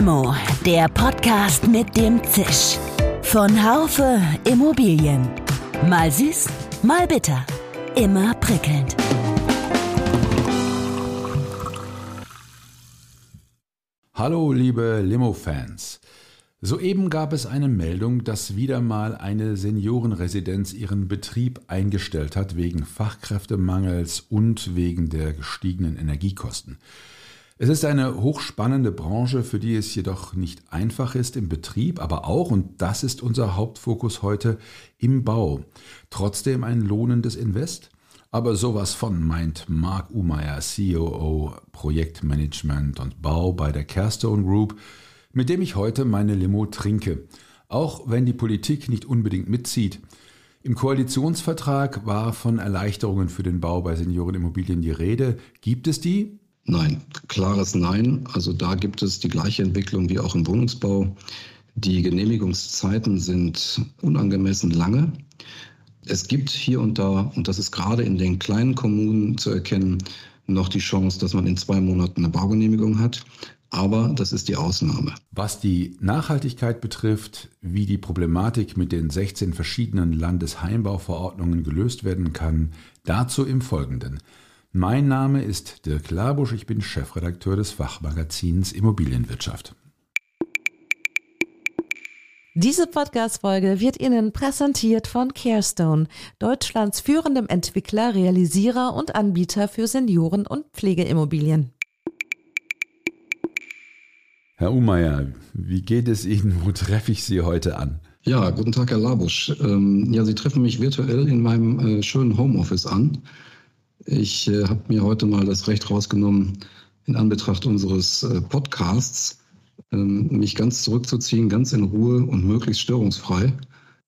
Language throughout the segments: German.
Limo, der Podcast mit dem Zisch. Von Haufe Immobilien. Mal süß, mal bitter. Immer prickelnd. Hallo, liebe Limo-Fans. Soeben gab es eine Meldung, dass wieder mal eine Seniorenresidenz ihren Betrieb eingestellt hat wegen Fachkräftemangels und wegen der gestiegenen Energiekosten. Es ist eine hochspannende Branche, für die es jedoch nicht einfach ist im Betrieb, aber auch, und das ist unser Hauptfokus heute, im Bau. Trotzdem ein lohnendes Invest? Aber sowas von meint Marc Umeyer, COO Projektmanagement und Bau bei der Carestone Group, mit dem ich heute meine Limo trinke. Auch wenn die Politik nicht unbedingt mitzieht. Im Koalitionsvertrag war von Erleichterungen für den Bau bei Seniorenimmobilien die Rede. Gibt es die? Nein, klares Nein. Also da gibt es die gleiche Entwicklung wie auch im Wohnungsbau. Die Genehmigungszeiten sind unangemessen lange. Es gibt hier und da, und das ist gerade in den kleinen Kommunen zu erkennen, noch die Chance, dass man in zwei Monaten eine Baugenehmigung hat. Aber das ist die Ausnahme. Was die Nachhaltigkeit betrifft, wie die Problematik mit den 16 verschiedenen Landesheimbauverordnungen gelöst werden kann, dazu im Folgenden. Mein Name ist Dirk Labusch, ich bin Chefredakteur des Fachmagazins Immobilienwirtschaft. Diese Podcast-Folge wird Ihnen präsentiert von Carestone, Deutschlands führendem Entwickler, Realisierer und Anbieter für Senioren- und Pflegeimmobilien. Herr Umeyer, wie geht es Ihnen? Wo treffe ich Sie heute an? Ja, guten Tag, Herr Labusch. Ähm, ja, Sie treffen mich virtuell in meinem äh, schönen Homeoffice an. Ich äh, habe mir heute mal das Recht rausgenommen, in Anbetracht unseres äh, Podcasts, ähm, mich ganz zurückzuziehen, ganz in Ruhe und möglichst störungsfrei,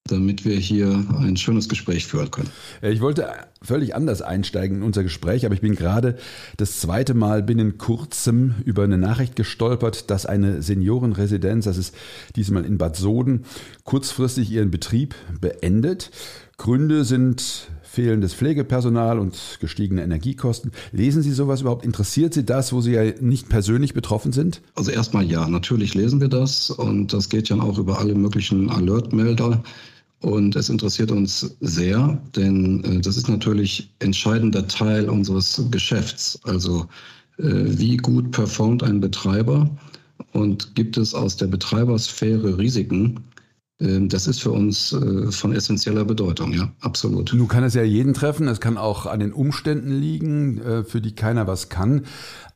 damit wir hier ein schönes Gespräch führen können. Ich wollte völlig anders einsteigen in unser Gespräch, aber ich bin gerade das zweite Mal binnen kurzem über eine Nachricht gestolpert, dass eine Seniorenresidenz, das ist diesmal in Bad Soden, kurzfristig ihren Betrieb beendet. Gründe sind fehlendes Pflegepersonal und gestiegene Energiekosten. Lesen Sie sowas überhaupt? Interessiert Sie das, wo Sie ja nicht persönlich betroffen sind? Also erstmal ja, natürlich lesen wir das und das geht ja auch über alle möglichen Alertmelder. Und es interessiert uns sehr, denn äh, das ist natürlich entscheidender Teil unseres Geschäfts. Also äh, wie gut performt ein Betreiber und gibt es aus der Betreibersphäre Risiken, das ist für uns äh, von essentieller Bedeutung, ja, absolut. Nun kann es ja jeden treffen, es kann auch an den Umständen liegen, äh, für die keiner was kann.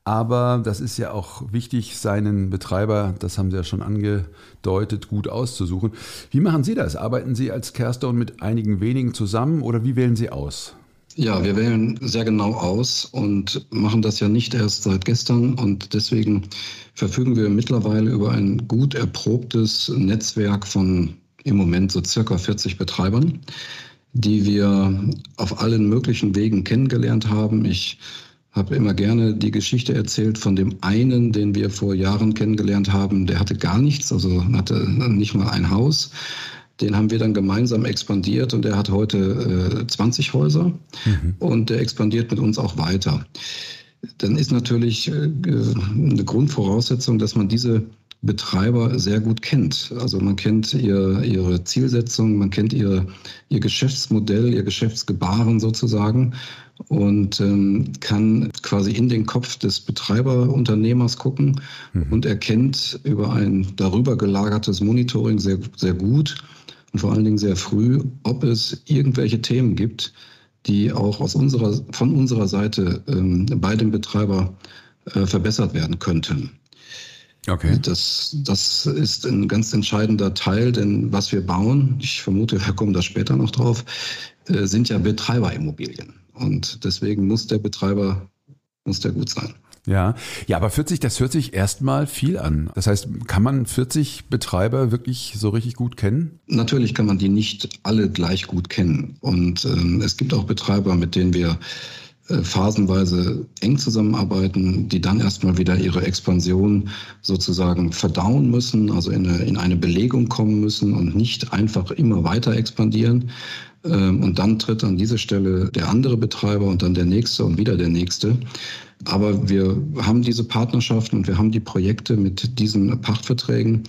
Aber das ist ja auch wichtig, seinen Betreiber, das haben Sie ja schon angedeutet, gut auszusuchen. Wie machen Sie das? Arbeiten Sie als Kerston mit einigen wenigen zusammen oder wie wählen Sie aus? Ja, wir wählen sehr genau aus und machen das ja nicht erst seit gestern und deswegen verfügen wir mittlerweile über ein gut erprobtes Netzwerk von im Moment so circa 40 Betreibern, die wir auf allen möglichen Wegen kennengelernt haben. Ich habe immer gerne die Geschichte erzählt von dem einen, den wir vor Jahren kennengelernt haben. Der hatte gar nichts, also hatte nicht mal ein Haus. Den haben wir dann gemeinsam expandiert und der hat heute äh, 20 Häuser mhm. und der expandiert mit uns auch weiter. Dann ist natürlich äh, eine Grundvoraussetzung, dass man diese Betreiber sehr gut kennt. Also man kennt ihr, ihre Zielsetzung, man kennt ihr, ihr Geschäftsmodell, ihr Geschäftsgebaren sozusagen und ähm, kann quasi in den Kopf des Betreiberunternehmers gucken mhm. und erkennt über ein darüber gelagertes Monitoring sehr, sehr gut, und vor allen Dingen sehr früh, ob es irgendwelche Themen gibt, die auch aus unserer, von unserer Seite ähm, bei dem Betreiber äh, verbessert werden könnten. Okay. Das, das ist ein ganz entscheidender Teil, denn was wir bauen, ich vermute, wir kommen da später noch drauf, äh, sind ja Betreiberimmobilien. Und deswegen muss der Betreiber, muss der gut sein. Ja, ja, aber 40, das hört sich erstmal viel an. Das heißt, kann man 40 Betreiber wirklich so richtig gut kennen? Natürlich kann man die nicht alle gleich gut kennen. Und ähm, es gibt auch Betreiber, mit denen wir phasenweise eng zusammenarbeiten, die dann erstmal wieder ihre Expansion sozusagen verdauen müssen, also in eine, in eine Belegung kommen müssen und nicht einfach immer weiter expandieren. Ähm, und dann tritt an diese Stelle der andere Betreiber und dann der nächste und wieder der nächste. aber wir haben diese Partnerschaften und wir haben die Projekte mit diesen Pachtverträgen.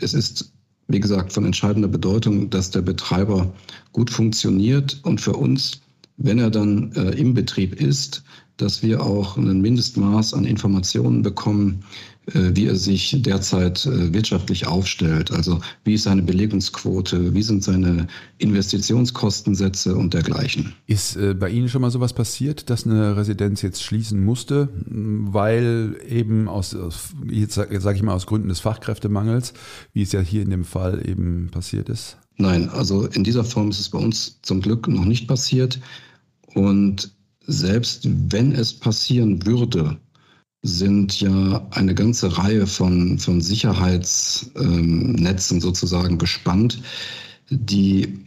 Es ist, wie gesagt, von entscheidender Bedeutung, dass der Betreiber gut funktioniert und für uns, wenn er dann äh, im Betrieb ist, dass wir auch ein Mindestmaß an Informationen bekommen, äh, wie er sich derzeit äh, wirtschaftlich aufstellt. Also wie ist seine Belegungsquote, wie sind seine Investitionskostensätze und dergleichen. Ist äh, bei Ihnen schon mal sowas passiert, dass eine Residenz jetzt schließen musste, weil eben aus, jetzt sage ich mal, aus Gründen des Fachkräftemangels, wie es ja hier in dem Fall eben passiert ist? Nein, also in dieser Form ist es bei uns zum Glück noch nicht passiert. Und selbst wenn es passieren würde, sind ja eine ganze Reihe von, von Sicherheitsnetzen ähm, sozusagen gespannt, die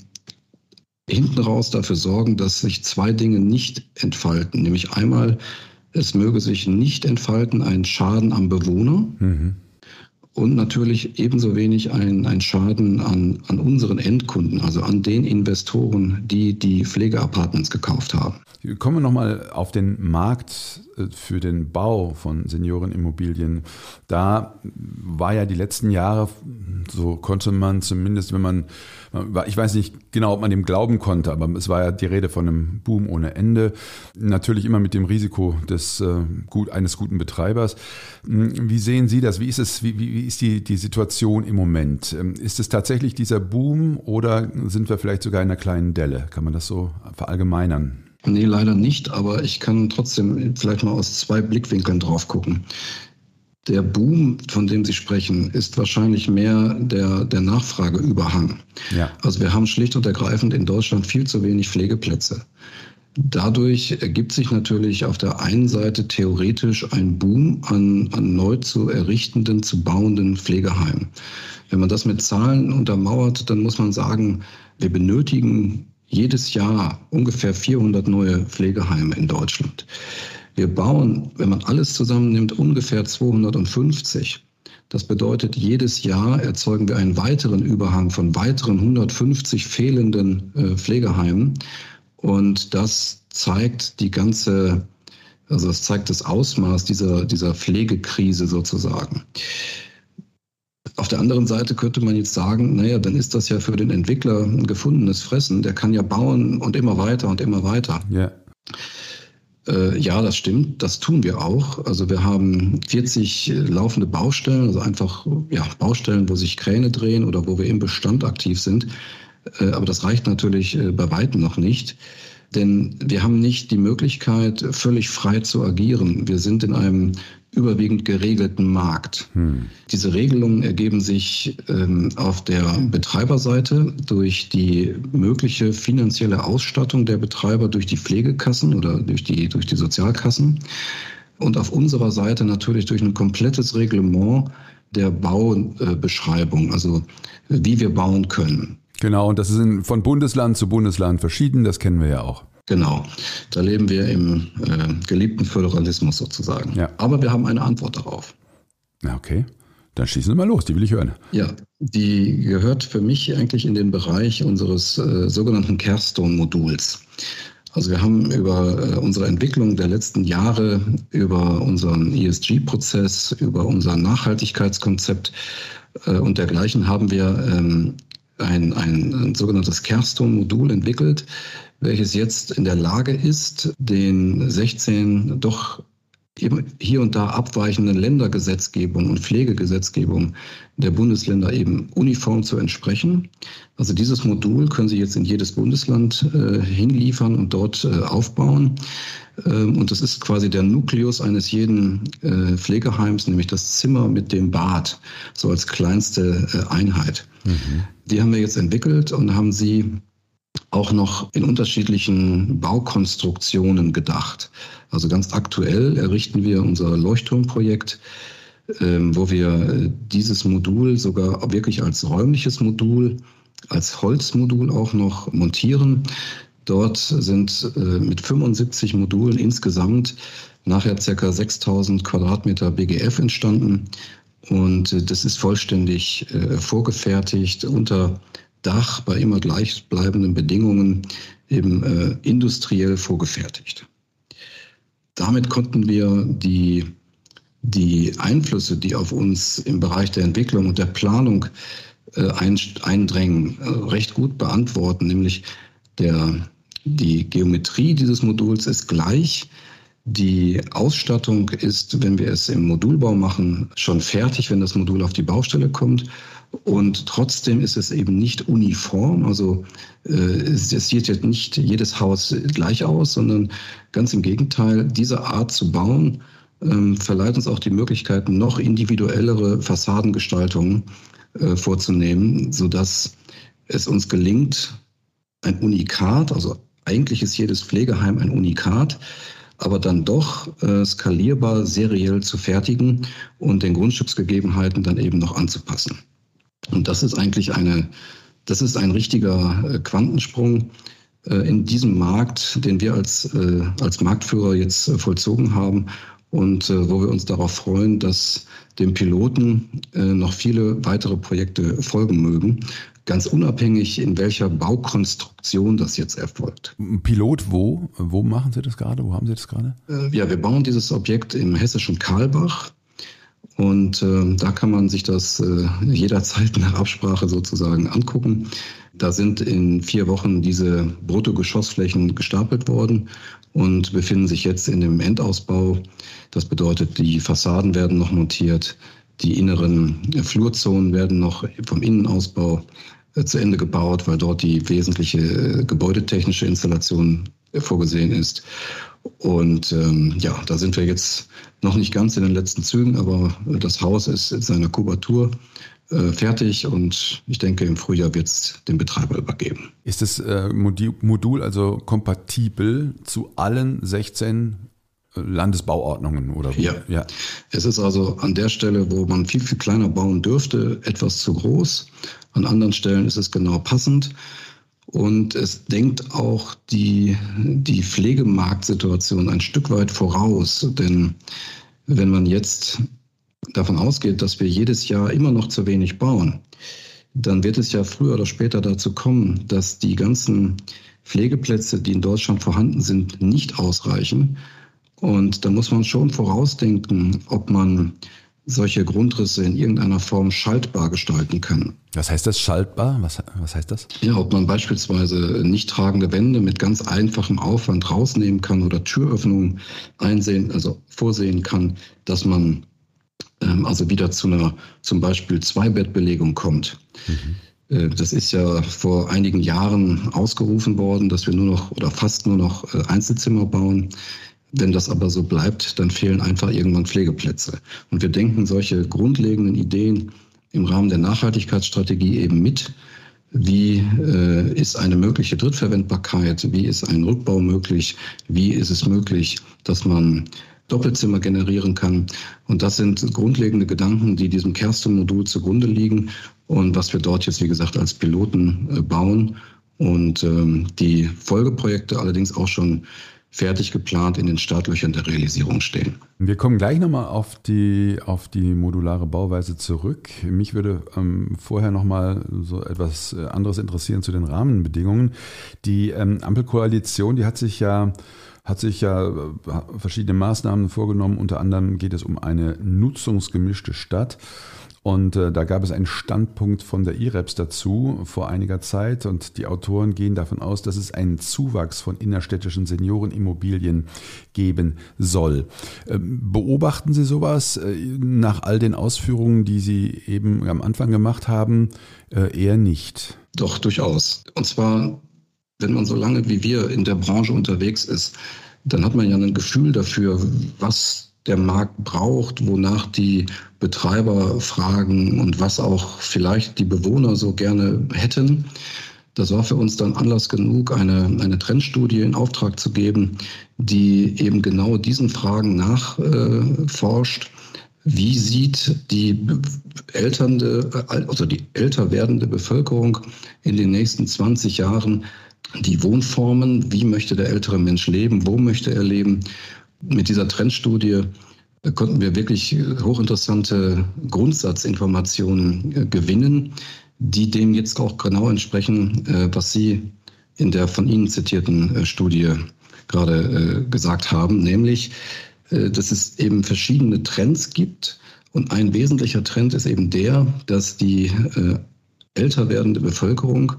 hinten raus dafür sorgen, dass sich zwei Dinge nicht entfalten. Nämlich einmal, es möge sich nicht entfalten ein Schaden am Bewohner. Mhm und natürlich ebenso wenig ein, ein Schaden an, an unseren Endkunden, also an den Investoren, die die Pflegeapartments gekauft haben. Kommen wir nochmal auf den Markt äh, für den Bau von Seniorenimmobilien. Da war ja die letzten Jahre, so konnte man zumindest, wenn man ich weiß nicht genau, ob man dem glauben konnte, aber es war ja die Rede von einem Boom ohne Ende. Natürlich immer mit dem Risiko des, äh, gut, eines guten Betreibers. Hm, wie sehen Sie das? Wie ist es, wie, wie ist die, die Situation im Moment? Ähm, ist es tatsächlich dieser Boom oder sind wir vielleicht sogar in einer kleinen Delle? Kann man das so verallgemeinern? Nee, leider nicht, aber ich kann trotzdem vielleicht mal aus zwei Blickwinkeln drauf gucken. Der Boom, von dem Sie sprechen, ist wahrscheinlich mehr der, der Nachfrageüberhang. Ja. Also wir haben schlicht und ergreifend in Deutschland viel zu wenig Pflegeplätze. Dadurch ergibt sich natürlich auf der einen Seite theoretisch ein Boom an, an neu zu errichtenden, zu bauenden Pflegeheimen. Wenn man das mit Zahlen untermauert, dann muss man sagen, wir benötigen jedes Jahr ungefähr 400 neue Pflegeheime in Deutschland. Wir bauen, wenn man alles zusammennimmt, ungefähr 250. Das bedeutet, jedes Jahr erzeugen wir einen weiteren Überhang von weiteren 150 fehlenden äh, Pflegeheimen. Und das zeigt die ganze, also das zeigt das Ausmaß dieser, dieser Pflegekrise sozusagen. Auf der anderen Seite könnte man jetzt sagen, naja, dann ist das ja für den Entwickler ein gefundenes Fressen. Der kann ja bauen und immer weiter und immer weiter. Ja. Äh, ja, das stimmt. Das tun wir auch. Also wir haben 40 laufende Baustellen, also einfach ja, Baustellen, wo sich Kräne drehen oder wo wir im Bestand aktiv sind. Äh, aber das reicht natürlich äh, bei weitem noch nicht. Denn wir haben nicht die Möglichkeit, völlig frei zu agieren. Wir sind in einem überwiegend geregelten Markt. Hm. Diese Regelungen ergeben sich ähm, auf der Betreiberseite durch die mögliche finanzielle Ausstattung der Betreiber durch die Pflegekassen oder durch die, durch die Sozialkassen und auf unserer Seite natürlich durch ein komplettes Reglement der Baubeschreibung, also wie wir bauen können. Genau, und das ist von Bundesland zu Bundesland verschieden, das kennen wir ja auch. Genau, da leben wir im äh, geliebten Föderalismus sozusagen. Ja. Aber wir haben eine Antwort darauf. Na okay, dann schießen wir mal los, die will ich hören. Ja, die gehört für mich eigentlich in den Bereich unseres äh, sogenannten Carestone-Moduls. Also wir haben über äh, unsere Entwicklung der letzten Jahre, über unseren ESG-Prozess, über unser Nachhaltigkeitskonzept äh, und dergleichen haben wir ähm, ein, ein, ein sogenanntes Kerston-Modul entwickelt, welches jetzt in der Lage ist, den 16 doch eben hier und da abweichenden Ländergesetzgebung und Pflegegesetzgebung der Bundesländer eben uniform zu entsprechen. Also dieses Modul können Sie jetzt in jedes Bundesland äh, hinliefern und dort äh, aufbauen. Ähm, und das ist quasi der Nukleus eines jeden äh, Pflegeheims, nämlich das Zimmer mit dem Bad, so als kleinste äh, Einheit. Mhm. Die haben wir jetzt entwickelt und haben sie auch noch in unterschiedlichen Baukonstruktionen gedacht. Also ganz aktuell errichten wir unser Leuchtturmprojekt, ähm, wo wir äh, dieses Modul sogar wirklich als räumliches Modul, als Holzmodul auch noch montieren. Dort sind äh, mit 75 Modulen insgesamt nachher circa 6000 Quadratmeter BGF entstanden. Und äh, das ist vollständig vorgefertigt unter Dach bei immer gleichbleibenden Bedingungen eben äh, industriell vorgefertigt. damit konnten wir die, die Einflüsse, die auf uns im Bereich der Entwicklung und der Planung äh, eindrängen, äh, recht gut beantworten. Nämlich der, die Geometrie dieses Moduls ist gleich. Die Ausstattung ist, wenn wir es im Modulbau machen, schon fertig, wenn das Modul auf die Baustelle kommt. Und trotzdem ist es eben nicht uniform. Also äh, es, sieht jetzt nicht jedes Haus gleich aus, sondern ganz im Gegenteil, diese Art zu bauen ähm, verleiht uns auch die Möglichkeit, noch individuellere Fassadengestaltungen äh, vorzunehmen, sodass es uns gelingt, ein Unikat, also eigentlich ist jedes Pflegeheim ein Unikat, aber dann doch äh, skalierbar, seriell zu fertigen und den Grundstücksgegebenheiten dann eben noch anzupassen. Und das ist eigentlich eine, das ist ein richtiger äh, Quantensprung äh, in diesem Markt, den wir als, äh, als Marktführer jetzt vollzogen haben und wo wir uns darauf freuen, dass dem Piloten noch viele weitere Projekte folgen mögen, ganz unabhängig, in welcher Baukonstruktion das jetzt erfolgt. Pilot wo? Wo machen Sie das gerade? Wo haben Sie das gerade? Ja, wir bauen dieses Objekt im hessischen Karlbach. Und äh, da kann man sich das äh, jederzeit nach Absprache sozusagen angucken. Da sind in vier Wochen diese Bruttogeschossflächen gestapelt worden und befinden sich jetzt in dem Endausbau. Das bedeutet, die Fassaden werden noch montiert, die inneren Flurzonen werden noch vom Innenausbau äh, zu Ende gebaut, weil dort die wesentliche äh, gebäudetechnische Installation äh, vorgesehen ist. Und ähm, ja, da sind wir jetzt noch nicht ganz in den letzten Zügen, aber das Haus ist in seiner Kubatur äh, fertig und ich denke, im Frühjahr wird es dem Betreiber übergeben. Ist das äh, Modul also kompatibel zu allen 16 Landesbauordnungen oder ja. ja. Es ist also an der Stelle, wo man viel, viel kleiner bauen dürfte, etwas zu groß. An anderen Stellen ist es genau passend. Und es denkt auch die, die Pflegemarktsituation ein Stück weit voraus. Denn wenn man jetzt davon ausgeht, dass wir jedes Jahr immer noch zu wenig bauen, dann wird es ja früher oder später dazu kommen, dass die ganzen Pflegeplätze, die in Deutschland vorhanden sind, nicht ausreichen und da muss man schon vorausdenken, ob man solche Grundrisse in irgendeiner Form schaltbar gestalten kann. Was heißt das schaltbar? Was, was heißt das? Ja, ob man beispielsweise nicht tragende Wände mit ganz einfachem Aufwand rausnehmen kann oder Türöffnungen einsehen, also vorsehen kann, dass man ähm, also wieder zu einer zum Beispiel Zweibettbelegung kommt. Mhm. Äh, das ist ja vor einigen Jahren ausgerufen worden, dass wir nur noch oder fast nur noch äh, Einzelzimmer bauen. Wenn das aber so bleibt, dann fehlen einfach irgendwann Pflegeplätze. Und wir denken solche grundlegenden Ideen im Rahmen der Nachhaltigkeitsstrategie eben mit. Wie äh, ist eine mögliche Drittverwendbarkeit? Wie ist ein Rückbau möglich? Wie ist es möglich, dass man Doppelzimmer generieren kann? Und das sind grundlegende Gedanken, die diesem Kerstin-Modul zugrunde liegen und was wir dort jetzt, wie gesagt, als Piloten äh, bauen und ähm, die Folgeprojekte allerdings auch schon fertig geplant in den Startlöchern der Realisierung stehen. Wir kommen gleich nochmal auf die, auf die modulare Bauweise zurück. Mich würde ähm, vorher nochmal so etwas äh, anderes interessieren zu den Rahmenbedingungen. Die ähm, Ampelkoalition, die hat sich ja hat sich ja äh, verschiedene Maßnahmen vorgenommen. Unter anderem geht es um eine nutzungsgemischte Stadt. Und äh, da gab es einen Standpunkt von der IREPS dazu vor einiger Zeit und die Autoren gehen davon aus, dass es einen Zuwachs von innerstädtischen Seniorenimmobilien geben soll. Ähm, beobachten Sie sowas äh, nach all den Ausführungen, die Sie eben am Anfang gemacht haben, äh, eher nicht? Doch, durchaus. Und zwar, wenn man so lange wie wir in der Branche unterwegs ist, dann hat man ja ein Gefühl dafür, was der Markt braucht, wonach die Betreiber fragen und was auch vielleicht die Bewohner so gerne hätten. Das war für uns dann Anlass genug, eine, eine Trendstudie in Auftrag zu geben, die eben genau diesen Fragen nachforscht. Äh, Wie sieht die elternde, also die älter werdende Bevölkerung in den nächsten 20 Jahren die Wohnformen? Wie möchte der ältere Mensch leben? Wo möchte er leben? Mit dieser Trendstudie äh, konnten wir wirklich äh, hochinteressante Grundsatzinformationen äh, gewinnen, die dem jetzt auch genau entsprechen, was Sie in der von Ihnen zitierten Studie gerade gesagt haben, nämlich, dass es eben verschiedene Trends gibt. Und ein wesentlicher Trend ist eben der, dass die älter werdende Bevölkerung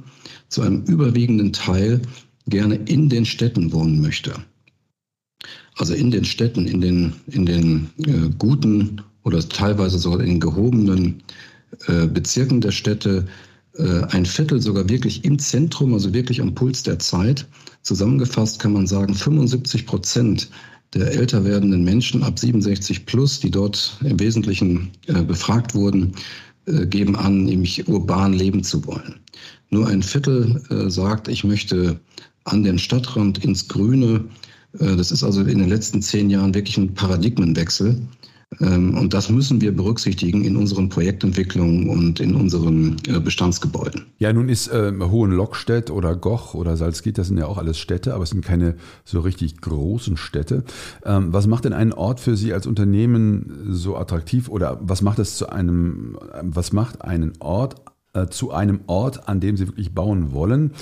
zu einem überwiegenden Teil gerne in den Städten wohnen möchte. Also in den Städten, in den, in den äh, guten oder teilweise sogar in den gehobenen äh, Bezirken der Städte, äh, ein Viertel sogar wirklich im Zentrum, also wirklich am Puls der Zeit. Zusammengefasst kann man sagen, 75 Prozent der älter werdenden Menschen ab 67 plus, die dort im Wesentlichen äh, befragt wurden, äh, geben an, nämlich urban leben zu wollen. Nur ein Viertel äh, sagt, ich möchte an den Stadtrand ins Grüne. Äh, das ist also in den letzten zehn Jahren wirklich ein Paradigmenwechsel. Ähm, und das müssen wir berücksichtigen in unseren Projektentwicklungen und in unseren äh, Bestandsgebäuden. Ja, nun ist äh, Hohenlockstedt oder Goch oder Salzgitter, das sind ja auch alles Städte, aber es sind keine so richtig großen Städte. Ähm, was macht denn einen Ort für Sie als Unternehmen so attraktiv oder was macht es zu einem, was macht einen Ort zu einem Ort, an dem sie wirklich bauen wollen.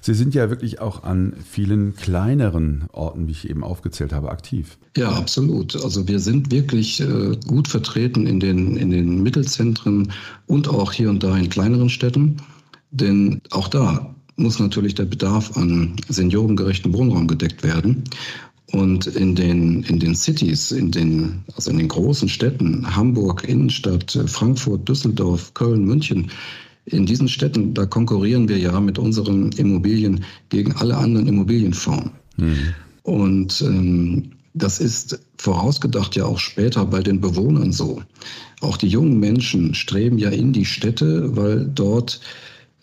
Sie sind ja wirklich auch an vielen kleineren Orten, wie ich eben aufgezählt habe, aktiv. Ja, absolut. Also wir sind wirklich äh, gut vertreten in den, in den Mittelzentren und auch hier und da in kleineren Städten. Denn auch da muss natürlich der Bedarf an seniorengerechten Wohnraum gedeckt werden. Und in den, in den Cities, in den, also in den großen Städten, Hamburg, Innenstadt, Frankfurt, Düsseldorf, Köln, München, in diesen Städten, da konkurrieren wir ja mit unseren Immobilien gegen alle anderen Immobilienformen. Mhm. Und ähm, das ist vorausgedacht ja auch später bei den Bewohnern so. Auch die jungen Menschen streben ja in die Städte, weil dort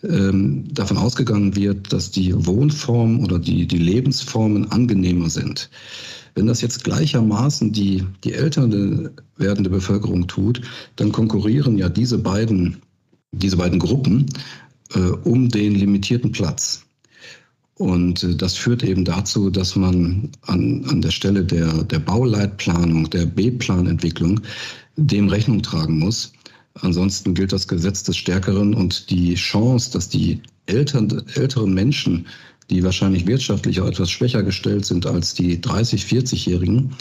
ähm, davon ausgegangen wird, dass die Wohnformen oder die, die Lebensformen angenehmer sind. Wenn das jetzt gleichermaßen die, die ältere werdende Bevölkerung tut, dann konkurrieren ja diese beiden diese beiden Gruppen äh, um den limitierten Platz. Und äh, das führt eben dazu, dass man an, an der Stelle der, der Bauleitplanung, der B-Planentwicklung dem Rechnung tragen muss. Ansonsten gilt das Gesetz des Stärkeren und die Chance, dass die älteren, älteren Menschen, die wahrscheinlich wirtschaftlich auch etwas schwächer gestellt sind als die 30-, 40-Jährigen,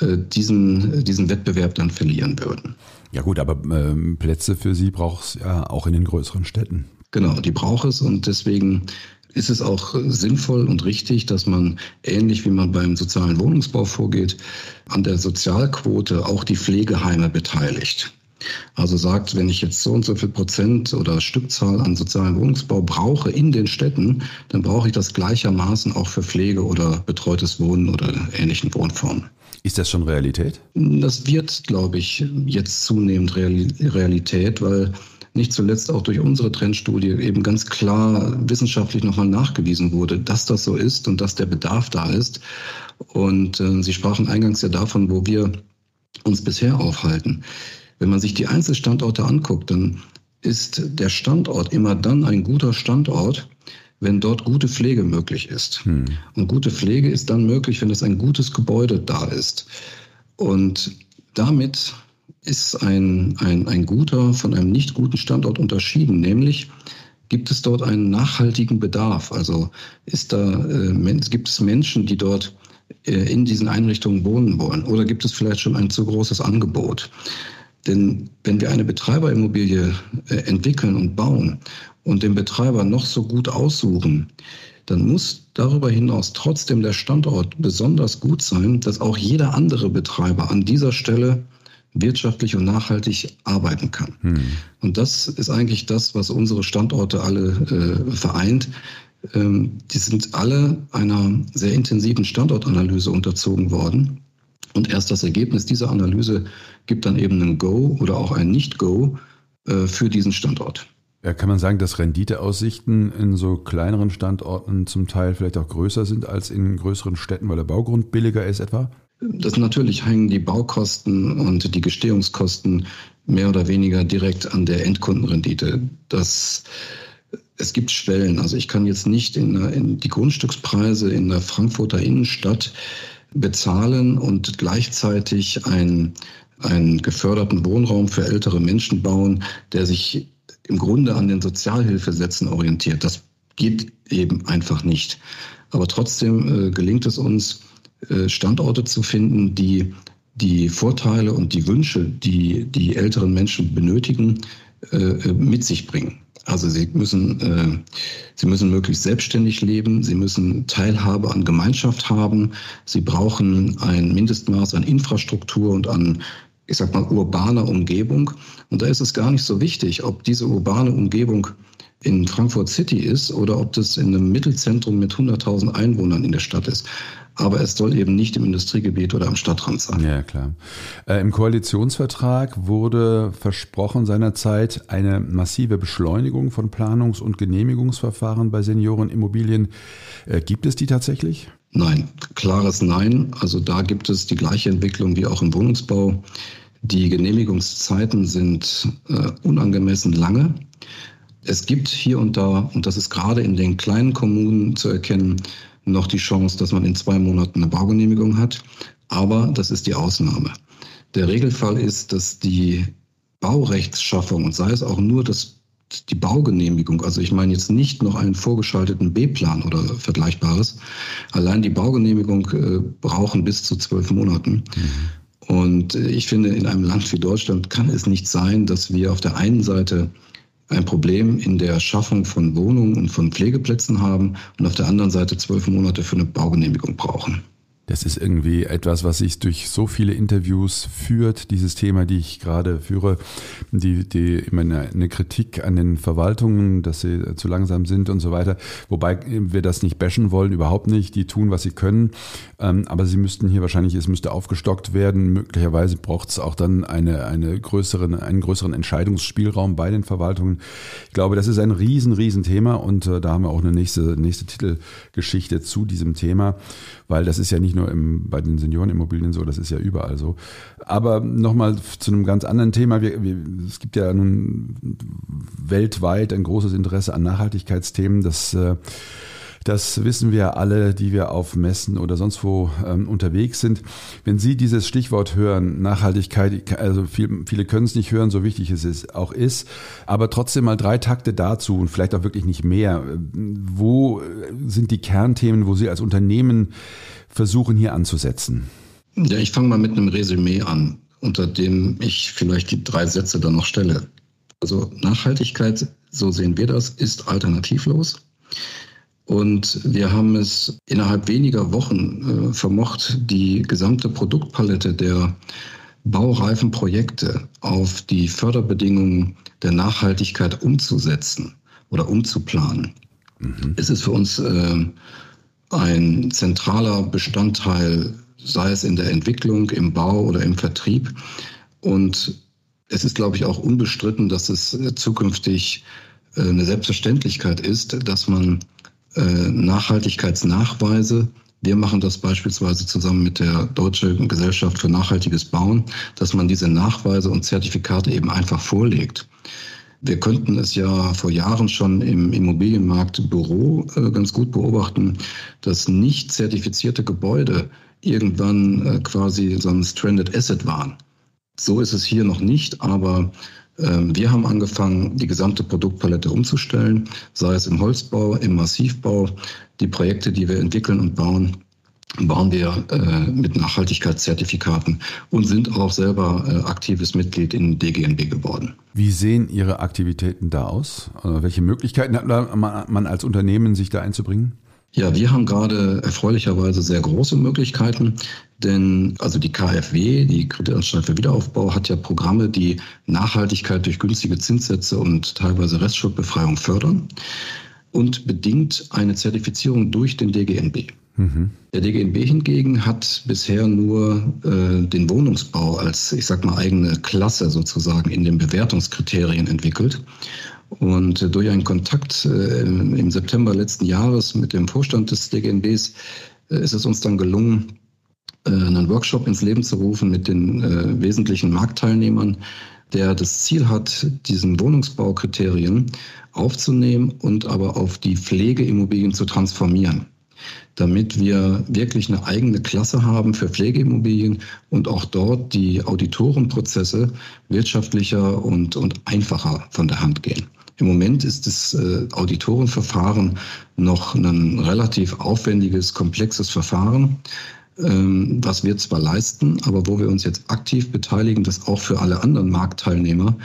äh, diesen, diesen Wettbewerb dann verlieren würden. Ja gut, aber ähm, Plätze für sie braucht es ja auch in den größeren Städten. Genau, die braucht es und deswegen ist es auch sinnvoll und richtig, dass man ähnlich wie man beim sozialen Wohnungsbau vorgeht, an der Sozialquote auch die Pflegeheime beteiligt. Also sagt, wenn ich jetzt so und so viel Prozent oder Stückzahl an sozialen Wohnungsbau brauche in den Städten, dann brauche ich das gleichermaßen auch für Pflege oder betreutes Wohnen oder ähnlichen Wohnformen. Ist das schon Realität? Das wird, glaube ich, jetzt zunehmend Realität, weil nicht zuletzt auch durch unsere Trendstudie eben ganz klar wissenschaftlich nochmal nachgewiesen wurde, dass das so ist und dass der Bedarf da ist. Und äh, Sie sprachen eingangs ja davon, wo wir uns bisher aufhalten. Wenn man sich die Einzelstandorte anguckt, dann ist der Standort immer dann ein guter Standort, wenn dort gute Pflege möglich ist. Hm. Und gute Pflege ist dann möglich, wenn es ein gutes Gebäude da ist. Und damit ist ein, ein, ein guter von einem nicht guten Standort unterschieden, nämlich gibt es dort einen nachhaltigen Bedarf. Also ist da, äh, gibt es Menschen, die dort äh, in diesen Einrichtungen wohnen wollen? Oder gibt es vielleicht schon ein zu großes Angebot? Denn wenn wir eine Betreiberimmobilie äh, entwickeln und bauen und den Betreiber noch so gut aussuchen, dann muss darüber hinaus trotzdem der Standort besonders gut sein, dass auch jeder andere Betreiber an dieser Stelle wirtschaftlich und nachhaltig arbeiten kann. Hm. Und das ist eigentlich das, was unsere Standorte alle äh, vereint. Ähm, die sind alle einer sehr intensiven Standortanalyse unterzogen worden. Und erst das Ergebnis dieser Analyse gibt dann eben ein Go oder auch ein Nicht-Go äh, für diesen Standort. Ja, kann man sagen, dass Renditeaussichten in so kleineren Standorten zum Teil vielleicht auch größer sind als in größeren Städten, weil der Baugrund billiger ist etwa? Das natürlich hängen die Baukosten und die Gestehungskosten mehr oder weniger direkt an der Endkundenrendite. Das, es gibt Schwellen. Also ich kann jetzt nicht in, in die Grundstückspreise in der Frankfurter Innenstadt bezahlen und gleichzeitig einen, einen geförderten Wohnraum für ältere Menschen bauen, der sich im Grunde an den Sozialhilfesätzen orientiert. Das geht eben einfach nicht. Aber trotzdem äh, gelingt es uns, äh, Standorte zu finden, die die Vorteile und die Wünsche, die die älteren Menschen benötigen, äh, äh, mit sich bringen. Also sie müssen, äh, sie müssen möglichst selbstständig leben, sie müssen Teilhabe an Gemeinschaft haben, sie brauchen ein Mindestmaß an Infrastruktur und an, ich sag mal, urbaner Umgebung. Und da ist es gar nicht so wichtig, ob diese urbane Umgebung in Frankfurt City ist oder ob das in einem Mittelzentrum mit 100.000 Einwohnern in der Stadt ist aber es soll eben nicht im Industriegebiet oder am Stadtrand sein. Ja, klar. Äh, Im Koalitionsvertrag wurde versprochen seinerzeit eine massive Beschleunigung von Planungs- und Genehmigungsverfahren bei Seniorenimmobilien. Äh, gibt es die tatsächlich? Nein, klares Nein. Also da gibt es die gleiche Entwicklung wie auch im Wohnungsbau. Die Genehmigungszeiten sind äh, unangemessen lange. Es gibt hier und da, und das ist gerade in den kleinen Kommunen zu erkennen, noch die Chance, dass man in zwei Monaten eine Baugenehmigung hat. Aber das ist die Ausnahme. Der Regelfall ist, dass die Baurechtsschaffung, und sei es auch nur das, die Baugenehmigung, also ich meine jetzt nicht noch einen vorgeschalteten B-Plan oder Vergleichbares, allein die Baugenehmigung äh, brauchen bis zu zwölf Monaten. Mhm. Und ich finde, in einem Land wie Deutschland kann es nicht sein, dass wir auf der einen Seite ein Problem in der Schaffung von Wohnungen und von Pflegeplätzen haben und auf der anderen Seite zwölf Monate für eine Baugenehmigung brauchen. Das ist irgendwie etwas, was sich durch so viele Interviews führt, dieses Thema, die ich gerade führe, die, die immer eine, Kritik an den Verwaltungen, dass sie zu langsam sind und so weiter. Wobei wir das nicht bashen wollen, überhaupt nicht. Die tun, was sie können. Ähm, aber sie müssten hier wahrscheinlich, es müsste aufgestockt werden. Möglicherweise braucht es auch dann eine, eine größeren, einen größeren Entscheidungsspielraum bei den Verwaltungen. Ich glaube, das ist ein riesen, riesen Thema und äh, da haben wir auch eine nächste, nächste Titelgeschichte zu diesem Thema, weil das ist ja nicht nur im, bei den Seniorenimmobilien so, das ist ja überall so. Aber nochmal zu einem ganz anderen Thema. Wir, wir, es gibt ja nun weltweit ein großes Interesse an Nachhaltigkeitsthemen. Das äh, das wissen wir alle, die wir auf Messen oder sonst wo ähm, unterwegs sind. Wenn Sie dieses Stichwort hören, Nachhaltigkeit, also viel, viele können es nicht hören, so wichtig es ist, auch ist, aber trotzdem mal drei Takte dazu und vielleicht auch wirklich nicht mehr. Wo sind die Kernthemen, wo Sie als Unternehmen versuchen, hier anzusetzen? Ja, ich fange mal mit einem Resümee an, unter dem ich vielleicht die drei Sätze dann noch stelle. Also Nachhaltigkeit, so sehen wir das, ist alternativlos. Und wir haben es innerhalb weniger Wochen äh, vermocht, die gesamte Produktpalette der baureifen Projekte auf die Förderbedingungen der Nachhaltigkeit umzusetzen oder umzuplanen. Mhm. Es ist für uns äh, ein zentraler Bestandteil, sei es in der Entwicklung, im Bau oder im Vertrieb. Und es ist, glaube ich, auch unbestritten, dass es äh, zukünftig äh, eine Selbstverständlichkeit ist, dass man Nachhaltigkeitsnachweise. Wir machen das beispielsweise zusammen mit der Deutschen Gesellschaft für nachhaltiges Bauen, dass man diese Nachweise und Zertifikate eben einfach vorlegt. Wir könnten es ja vor Jahren schon im Immobilienmarkt Büro äh, ganz gut beobachten, dass nicht zertifizierte Gebäude irgendwann äh, quasi so ein Stranded Asset waren. So ist es hier noch nicht, aber wir haben angefangen, die gesamte Produktpalette umzustellen, sei es im Holzbau, im Massivbau. Die Projekte, die wir entwickeln und bauen, bauen wir äh, mit Nachhaltigkeitszertifikaten und sind auch selber äh, aktives Mitglied in DGNB geworden. Wie sehen Ihre Aktivitäten da aus? Also welche Möglichkeiten hat man als Unternehmen, sich da einzubringen? Ja, wir haben gerade erfreulicherweise sehr große Möglichkeiten, denn also die KfW, die Kreditanstalt für Wiederaufbau, hat ja Programme, die Nachhaltigkeit durch günstige Zinssätze und teilweise Restschuldbefreiung fördern und bedingt eine Zertifizierung durch den DGNB. Mhm. Der DGNB hingegen hat bisher nur äh, den Wohnungsbau als, ich sag mal, eigene Klasse sozusagen in den Bewertungskriterien entwickelt. Und durch einen Kontakt äh, im September letzten Jahres mit dem Vorstand des DGNBs äh, ist es uns dann gelungen, äh, einen Workshop ins Leben zu rufen mit den wesentlichen Marktteilnehmern, der das Ziel hat, diesen Wohnungsbaukriterien aufzunehmen und aber auf die Pflegeimmobilien zu transformieren damit wir wirklich eine eigene Klasse haben für Pflegeimmobilien und auch dort die Auditorenprozesse wirtschaftlicher und, und einfacher von der Hand gehen. Im Moment ist das äh, Auditorenverfahren noch ein relativ aufwendiges, komplexes Verfahren, was wir zwar leisten, aber wo wir uns jetzt aktiv beteiligen, das auch für alle anderen Marktteilnehmer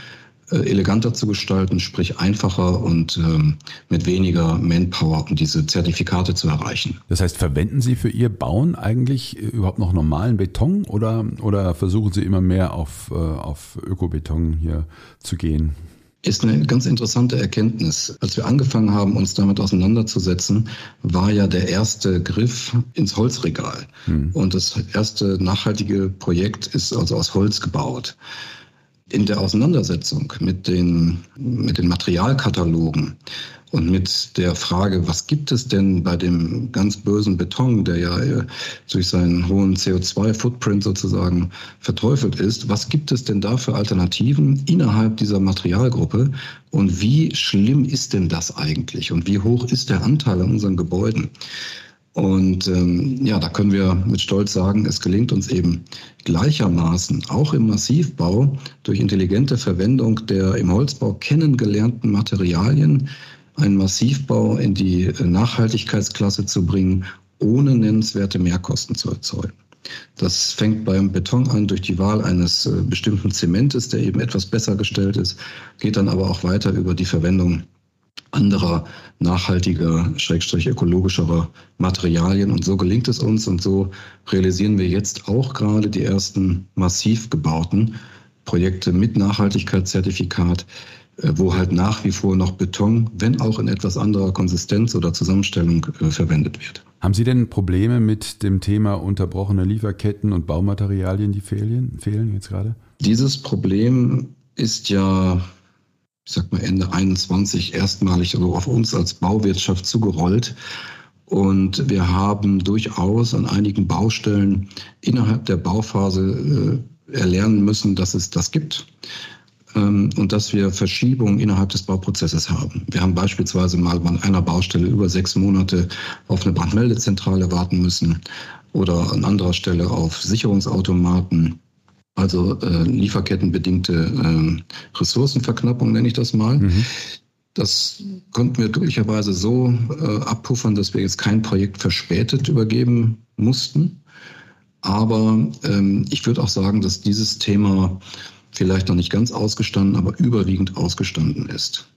äh, eleganter zu gestalten, sprich einfacher und ähm, mit weniger Manpower, um diese Zertifikate zu erreichen. Das heißt, verwenden Sie für Ihr Bauen eigentlich äh, überhaupt noch normalen Beton oder, oder versuchen Sie immer mehr auf, äh, auf Ökobeton hier zu gehen? Ist eine ganz interessante Erkenntnis. Als wir angefangen haben, uns damit auseinanderzusetzen, war ja der erste Griff ins Holzregal. Hm. Und das erste nachhaltige Projekt ist also aus Holz gebaut in der Auseinandersetzung mit den, mit den Materialkatalogen und mit der Frage, was gibt es denn bei dem ganz bösen Beton, der ja äh, durch seinen hohen CO2-Footprint sozusagen verteufelt ist, was gibt es denn da für Alternativen innerhalb dieser Materialgruppe und wie schlimm ist denn das eigentlich und wie hoch ist der Anteil an unseren Gebäuden? Und ähm, ja, da können wir mit Stolz sagen, es gelingt uns eben gleichermaßen auch im Massivbau durch intelligente Verwendung der im Holzbau kennengelernten Materialien einen Massivbau in die äh, Nachhaltigkeitsklasse zu bringen, ohne nennenswerte Mehrkosten zu erzeugen. Das fängt beim Beton an durch die Wahl eines äh, bestimmten Zementes, der eben etwas besser gestellt ist, geht dann aber auch weiter über die Verwendung anderer nachhaltiger, schrägstrich ökologischerer Materialien. Und so gelingt es uns und so realisieren wir jetzt auch gerade die ersten massiv gebauten Projekte mit Nachhaltigkeitszertifikat, wo halt nach wie vor noch Beton, wenn auch in etwas anderer Konsistenz oder Zusammenstellung äh, verwendet wird. Haben Sie denn Probleme mit dem Thema unterbrochene Lieferketten und Baumaterialien, die fehlen, fehlen jetzt gerade? Dieses Problem ist ja ich sag mal Ende 21 erstmalig so auf uns als Bauwirtschaft zugerollt. Und wir haben durchaus an einigen Baustellen innerhalb der Bauphase äh, erlernen müssen, dass es das gibt und dass wir Verschiebungen innerhalb des Bauprozesses haben. Wir haben beispielsweise mal an einer Baustelle über sechs Monate auf eine Brandmeldezentrale warten müssen oder an anderer Stelle auf Sicherungsautomaten also äh, lieferkettenbedingte äh, Ressourcenverknappung nenne ich das mal. Mhm. Das konnten wir glücklicherweise so äh, abpuffern, dass wir jetzt kein Projekt verspätet übergeben mussten. Aber ähm, ich würde auch sagen, dass dieses Thema vielleicht noch nicht ganz ausgestanden, aber überwiegend ausgestanden ist.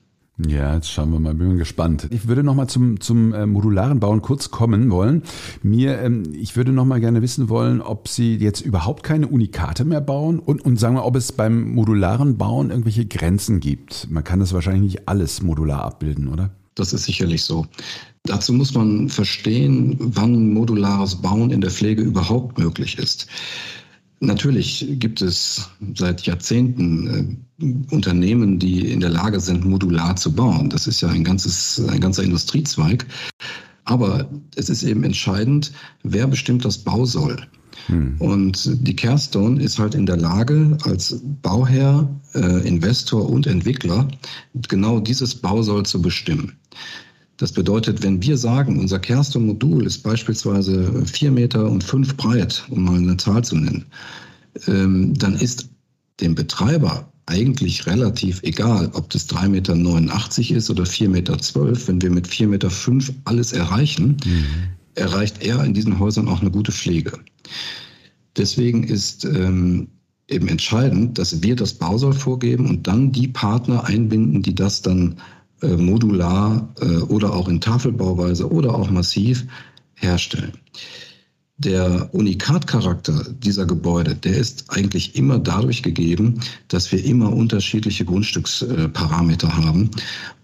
Ja, jetzt schauen wir mal, bin gespannt. Ich würde noch mal zum, zum äh, modularen Bauen kurz kommen wollen. Mir, ähm, ich würde noch mal gerne wissen wollen, ob Sie jetzt überhaupt keine Unikate mehr bauen und, und sagen wir, ob es beim modularen Bauen irgendwelche Grenzen gibt. Man kann das wahrscheinlich nicht alles modular abbilden, oder? Das ist sicherlich so. Dazu muss man verstehen, wann modulares Bauen in der Pflege überhaupt möglich ist. Natürlich gibt es seit Jahrzehnten äh, Unternehmen, die in der Lage sind, modular zu bauen. Das ist ja ein, ganzes, ein ganzer Industriezweig. Aber es ist eben entscheidend, wer bestimmt das Bausoll. Hm. Und die Carestone ist halt in der Lage, als Bauherr, äh, Investor und Entwickler genau dieses Bausoll zu bestimmen. Das bedeutet, wenn wir sagen, unser Kerstin-Modul ist beispielsweise vier Meter und fünf breit, um mal eine Zahl zu nennen, ähm, dann ist dem Betreiber eigentlich relativ egal, ob das 3,89 Meter ist oder 4,12 Meter. Wenn wir mit 4,5 Meter fünf alles erreichen, mhm. erreicht er in diesen Häusern auch eine gute Pflege. Deswegen ist ähm, eben entscheidend, dass wir das Bausoll vorgeben und dann die Partner einbinden, die das dann modular äh, oder auch in Tafelbauweise oder auch massiv herstellen. Der Unikatcharakter dieser Gebäude, der ist eigentlich immer dadurch gegeben, dass wir immer unterschiedliche Grundstücksparameter haben.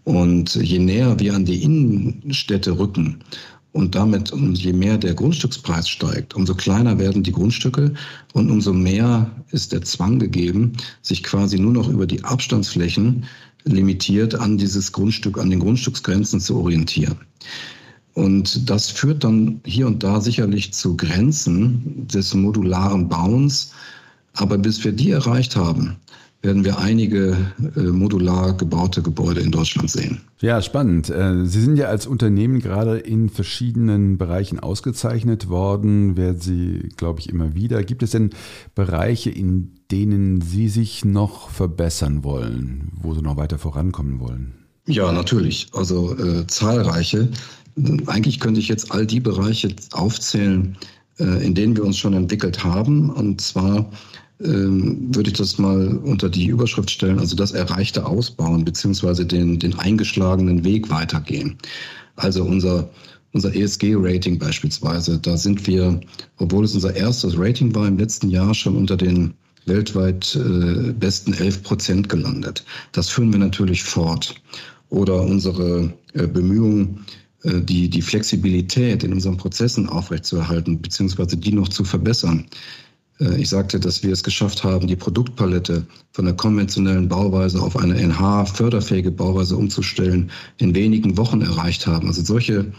Und je näher wir an die Innenstädte rücken und damit je mehr der Grundstückspreis steigt, umso kleiner werden die Grundstücke und umso mehr ist der Zwang gegeben, sich quasi nur noch über die Abstandsflächen limitiert an dieses Grundstück, an den Grundstücksgrenzen zu orientieren. Und das führt dann hier und da sicherlich zu Grenzen des modularen Bauens. Aber bis wir die erreicht haben, werden wir einige äh, modular gebaute Gebäude in Deutschland sehen. Ja, spannend. Äh, Sie sind ja als Unternehmen gerade in verschiedenen Bereichen ausgezeichnet worden, werden Sie, glaube ich, immer wieder. Gibt es denn Bereiche, in denen Sie sich noch verbessern wollen, wo Sie noch weiter vorankommen wollen? Ja, natürlich. Also äh, zahlreiche. Eigentlich könnte ich jetzt all die Bereiche aufzählen, äh, in denen wir uns schon entwickelt haben. Und zwar ähm, würde ich das mal unter die Überschrift stellen, also das Erreichte ausbauen, beziehungsweise den, den eingeschlagenen Weg weitergehen. Also unser, unser ESG-Rating beispielsweise, da sind wir, obwohl es unser erstes Rating war im letzten Jahr, schon unter den weltweit äh, besten 11 Prozent gelandet. Das führen wir natürlich fort oder unsere äh, Bemühungen, äh, die, die Flexibilität in unseren Prozessen aufrechtzuerhalten, beziehungsweise die noch zu verbessern. Äh, ich sagte, dass wir es geschafft haben, die Produktpalette von der konventionellen Bauweise auf eine NH-förderfähige Bauweise umzustellen, in wenigen Wochen erreicht haben. Also solche,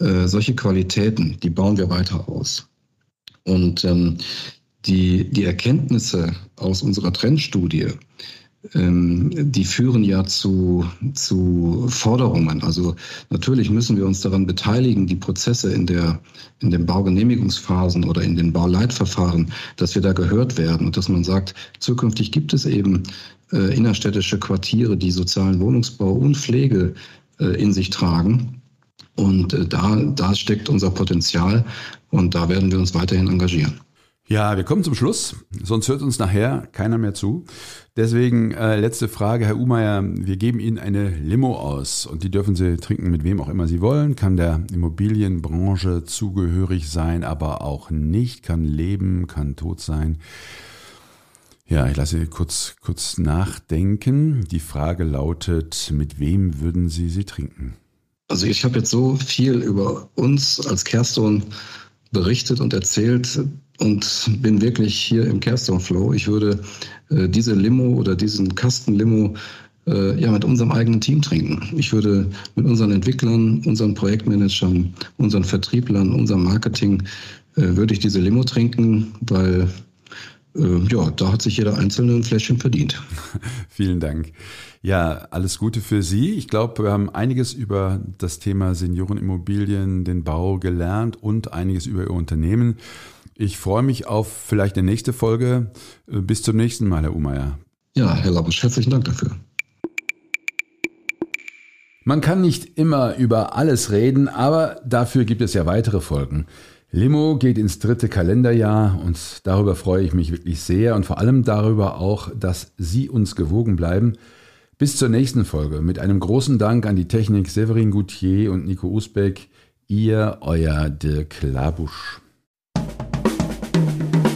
äh, solche Qualitäten, die bauen wir weiter aus. Und ähm, die, die Erkenntnisse aus unserer Trendstudie, die führen ja zu, zu Forderungen. Also natürlich müssen wir uns daran beteiligen, die Prozesse in, der, in den Baugenehmigungsphasen oder in den Bauleitverfahren, dass wir da gehört werden und dass man sagt, zukünftig gibt es eben äh, innerstädtische Quartiere, die sozialen Wohnungsbau und Pflege äh, in sich tragen. Und äh, da, da steckt unser Potenzial und da werden wir uns weiterhin engagieren. Ja, wir kommen zum Schluss, sonst hört uns nachher keiner mehr zu. Deswegen äh, letzte Frage, Herr Umeyer. Wir geben Ihnen eine Limo aus und die dürfen Sie trinken mit wem auch immer Sie wollen. Kann der Immobilienbranche zugehörig sein, aber auch nicht. Kann leben, kann tot sein. Ja, ich lasse Sie kurz, kurz nachdenken. Die Frage lautet, mit wem würden Sie sie trinken? Also ich habe jetzt so viel über uns als Kerston berichtet und erzählt und bin wirklich hier im Kerston Flow. Ich würde äh, diese Limo oder diesen Kasten Limo äh, ja mit unserem eigenen Team trinken. Ich würde mit unseren Entwicklern, unseren Projektmanagern, unseren Vertrieblern, unserem Marketing äh, würde ich diese Limo trinken, weil äh, ja, da hat sich jeder einzelne ein Fläschchen verdient. Vielen Dank. Ja, alles Gute für Sie. Ich glaube, wir haben einiges über das Thema Seniorenimmobilien, den Bau gelernt und einiges über Ihr Unternehmen. Ich freue mich auf vielleicht eine nächste Folge. Äh, bis zum nächsten Mal, Herr Umeyer. Ja, Herr Labusch, herzlichen Dank dafür. Man kann nicht immer über alles reden, aber dafür gibt es ja weitere Folgen. Limo geht ins dritte Kalenderjahr und darüber freue ich mich wirklich sehr und vor allem darüber auch, dass Sie uns gewogen bleiben. Bis zur nächsten Folge mit einem großen Dank an die Technik Severin Goutier und Nico Usbeck. Ihr, euer Dirk Labusch.